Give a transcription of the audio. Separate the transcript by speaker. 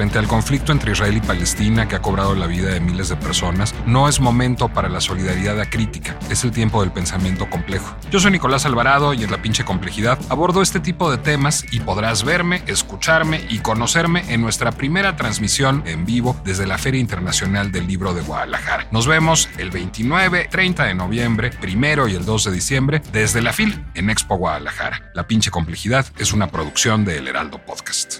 Speaker 1: Frente al conflicto entre Israel y Palestina que ha cobrado la vida de miles de personas, no es momento para la solidaridad acrítica, es el tiempo del pensamiento complejo. Yo soy Nicolás Alvarado y en La Pinche Complejidad abordo este tipo de temas y podrás verme, escucharme y conocerme en nuestra primera transmisión en vivo desde la Feria Internacional del Libro de Guadalajara. Nos vemos el 29, 30 de noviembre, primero y el 2 de diciembre desde la FIL en Expo Guadalajara. La Pinche Complejidad es una producción de El Heraldo Podcast.